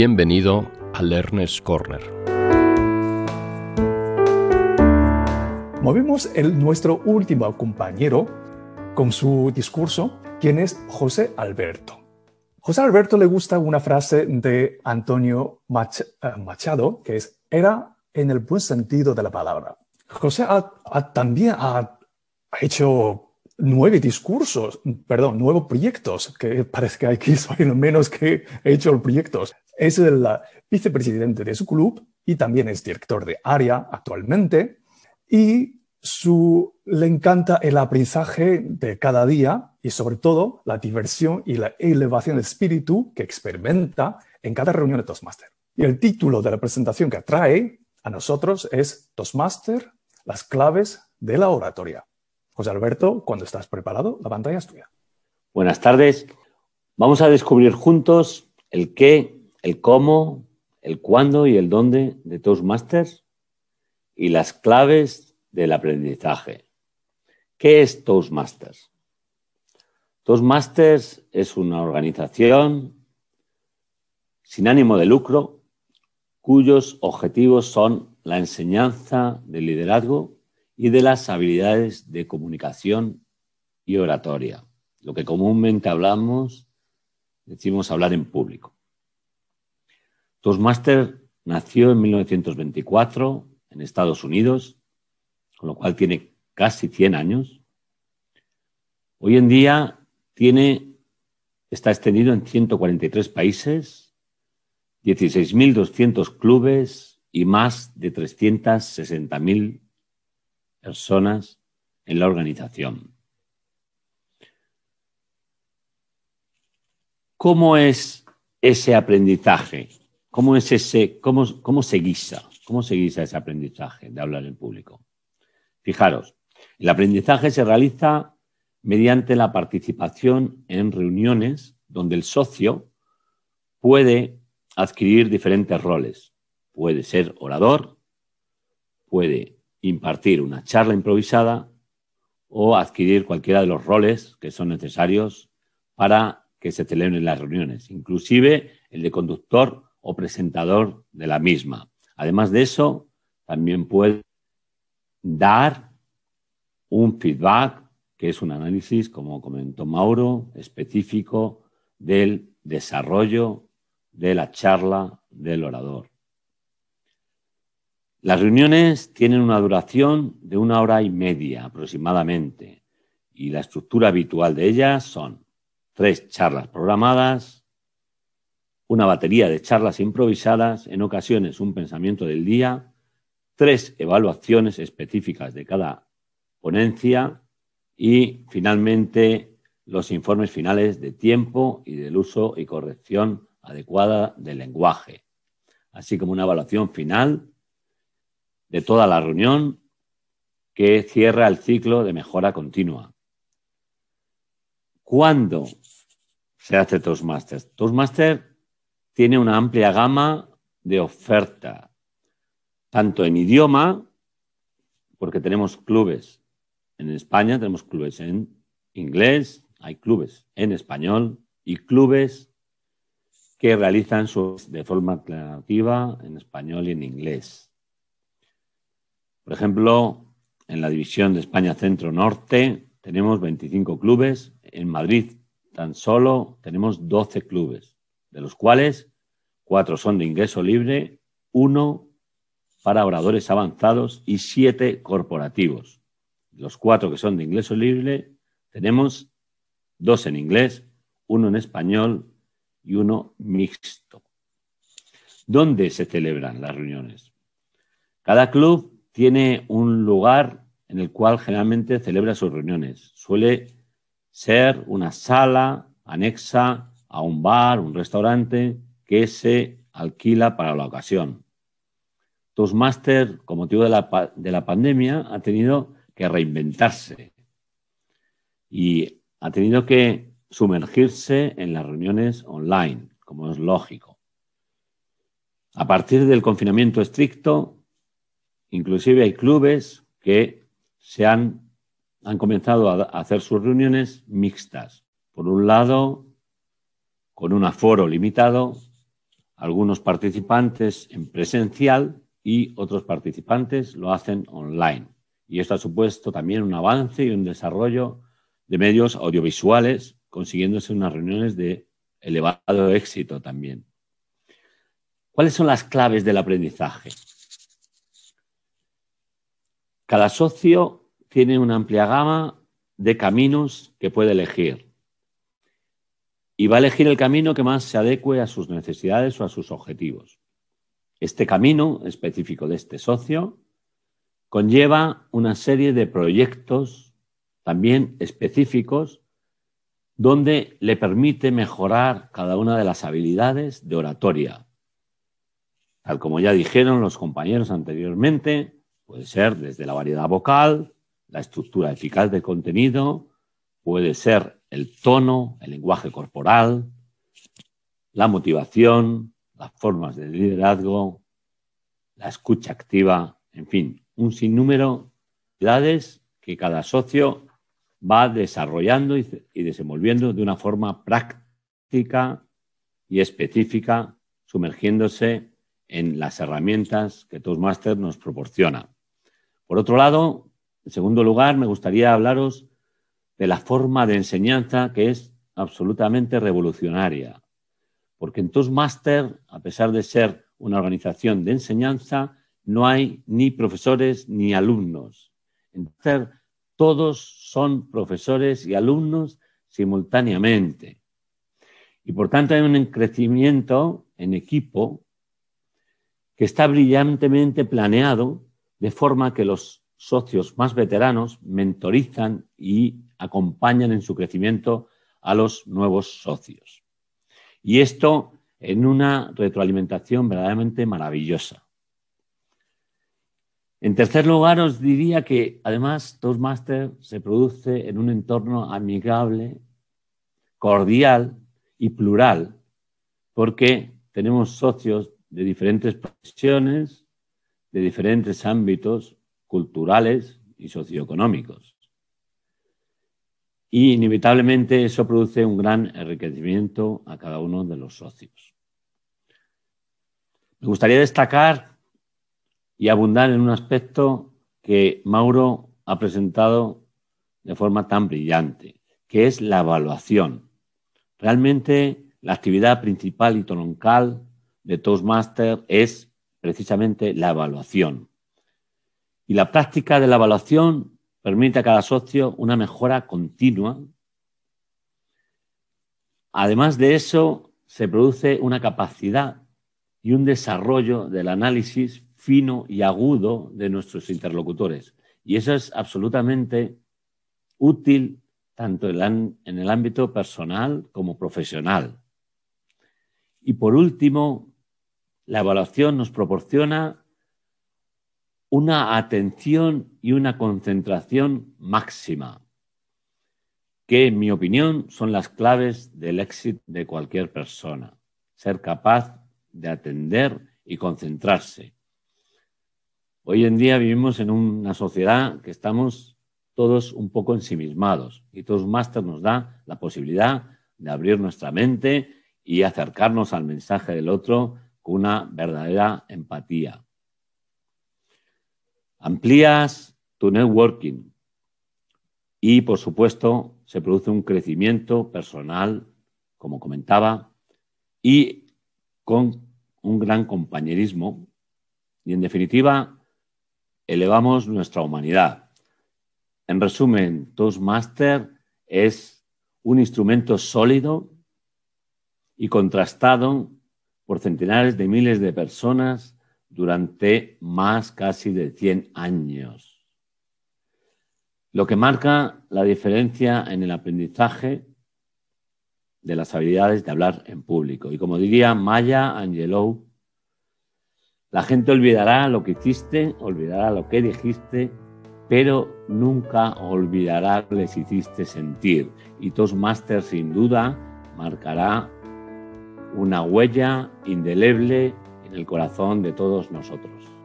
Bienvenido a Learner's Corner. Movemos el, nuestro último compañero con su discurso, quien es José Alberto. José Alberto le gusta una frase de Antonio eh, Machado, que es, era en el buen sentido de la palabra. José también ha hecho nueve discursos, perdón, nueve proyectos, que parece que hay que lo menos que he hecho proyectos. Es el vicepresidente de su club y también es director de área actualmente. Y su, le encanta el aprendizaje de cada día y sobre todo la diversión y la elevación de espíritu que experimenta en cada reunión de Toastmaster. Y el título de la presentación que trae a nosotros es Toastmaster, las claves de la oratoria. José Alberto, cuando estás preparado, la pantalla es tuya. Buenas tardes. Vamos a descubrir juntos el qué, el cómo, el cuándo y el dónde de Toastmasters y las claves del aprendizaje. ¿Qué es Toastmasters? Toastmasters es una organización sin ánimo de lucro cuyos objetivos son la enseñanza del liderazgo y de las habilidades de comunicación y oratoria, lo que comúnmente hablamos, decimos hablar en público. Toastmaster nació en 1924 en Estados Unidos, con lo cual tiene casi 100 años. Hoy en día tiene, está extendido en 143 países, 16.200 clubes y más de 360.000 personas en la organización. ¿Cómo es ese aprendizaje? ¿Cómo, es ese, cómo, cómo se guisa? ¿Cómo se guisa ese aprendizaje de hablar en público? Fijaros, el aprendizaje se realiza mediante la participación en reuniones donde el socio puede adquirir diferentes roles. Puede ser orador, puede impartir una charla improvisada o adquirir cualquiera de los roles que son necesarios para que se celebren las reuniones, inclusive el de conductor o presentador de la misma. Además de eso, también puede dar un feedback, que es un análisis, como comentó Mauro, específico del desarrollo de la charla del orador. Las reuniones tienen una duración de una hora y media aproximadamente y la estructura habitual de ellas son tres charlas programadas, una batería de charlas improvisadas, en ocasiones un pensamiento del día, tres evaluaciones específicas de cada ponencia y finalmente los informes finales de tiempo y del uso y corrección adecuada del lenguaje, así como una evaluación final de toda la reunión que cierra el ciclo de mejora continua. ¿Cuándo se hace Toastmasters? Toastmasters tiene una amplia gama de oferta, tanto en idioma, porque tenemos clubes en España, tenemos clubes en inglés, hay clubes en español y clubes que realizan sus de forma alternativa en español y en inglés. Por ejemplo, en la división de España Centro-Norte tenemos 25 clubes, en Madrid tan solo tenemos 12 clubes, de los cuales cuatro son de ingreso libre, uno para oradores avanzados y siete corporativos. Los cuatro que son de ingreso libre tenemos dos en inglés, uno en español y uno mixto. ¿Dónde se celebran las reuniones? Cada club tiene un lugar en el cual generalmente celebra sus reuniones. Suele ser una sala anexa a un bar, un restaurante que se alquila para la ocasión. Toastmaster, con motivo de la, de la pandemia, ha tenido que reinventarse y ha tenido que sumergirse en las reuniones online, como es lógico. A partir del confinamiento estricto, Inclusive hay clubes que se han, han comenzado a hacer sus reuniones mixtas. Por un lado, con un aforo limitado, algunos participantes en presencial y otros participantes lo hacen online. Y esto ha supuesto también un avance y un desarrollo de medios audiovisuales, consiguiéndose unas reuniones de elevado éxito también. ¿Cuáles son las claves del aprendizaje? Cada socio tiene una amplia gama de caminos que puede elegir y va a elegir el camino que más se adecue a sus necesidades o a sus objetivos. Este camino específico de este socio conlleva una serie de proyectos también específicos donde le permite mejorar cada una de las habilidades de oratoria. Tal como ya dijeron los compañeros anteriormente, puede ser desde la variedad vocal, la estructura eficaz del contenido, puede ser el tono, el lenguaje corporal, la motivación, las formas de liderazgo, la escucha activa, en fin, un sinnúmero de habilidades que cada socio va desarrollando y, desenvolviendo de una forma práctica y específica, sumergiéndose en las herramientas que Toastmaster nos proporciona. Por otro lado, en segundo lugar, me gustaría hablaros de la forma de enseñanza que es absolutamente revolucionaria. Porque en Toastmaster, a pesar de ser una organización de enseñanza, no hay ni profesores ni alumnos. Entonces, todos son profesores y alumnos simultáneamente. Y por tanto hay un crecimiento en equipo que está brillantemente planeado de forma que los socios más veteranos mentorizan y acompañan en su crecimiento a los nuevos socios. Y esto en una retroalimentación verdaderamente maravillosa. En tercer lugar, os diría que además Toastmaster se produce en un entorno amigable, cordial y plural, porque tenemos socios de diferentes profesiones, de diferentes ámbitos culturales y socioeconómicos. Y inevitablemente eso produce un gran enriquecimiento a cada uno de los socios. Me gustaría destacar y abundar en un aspecto que Mauro ha presentado de forma tan brillante, que es la evaluación. Realmente la actividad principal y troncal de Toastmaster es precisamente la evaluación. Y la práctica de la evaluación permite a cada socio una mejora continua. Además de eso, se produce una capacidad y un desarrollo del análisis fino y agudo de nuestros interlocutores. Y eso es absolutamente útil tanto en el ámbito personal como profesional. Y por último, la evaluación nos proporciona una atención y una concentración máxima, que en mi opinión son las claves del éxito de cualquier persona. Ser capaz de atender y concentrarse. Hoy en día vivimos en una sociedad que estamos todos un poco ensimismados y Toastmasters nos da la posibilidad de abrir nuestra mente y acercarnos al mensaje del otro con una verdadera empatía. Amplías tu networking y, por supuesto, se produce un crecimiento personal, como comentaba, y con un gran compañerismo. Y, en definitiva, elevamos nuestra humanidad. En resumen, Toastmaster es un instrumento sólido y contrastado por centenares de miles de personas durante más casi de 100 años. Lo que marca la diferencia en el aprendizaje de las habilidades de hablar en público. Y como diría Maya Angelou, la gente olvidará lo que hiciste, olvidará lo que dijiste, pero nunca olvidará que les hiciste sentir. Y Toastmasters sin duda marcará una huella indeleble en el corazón de todos nosotros.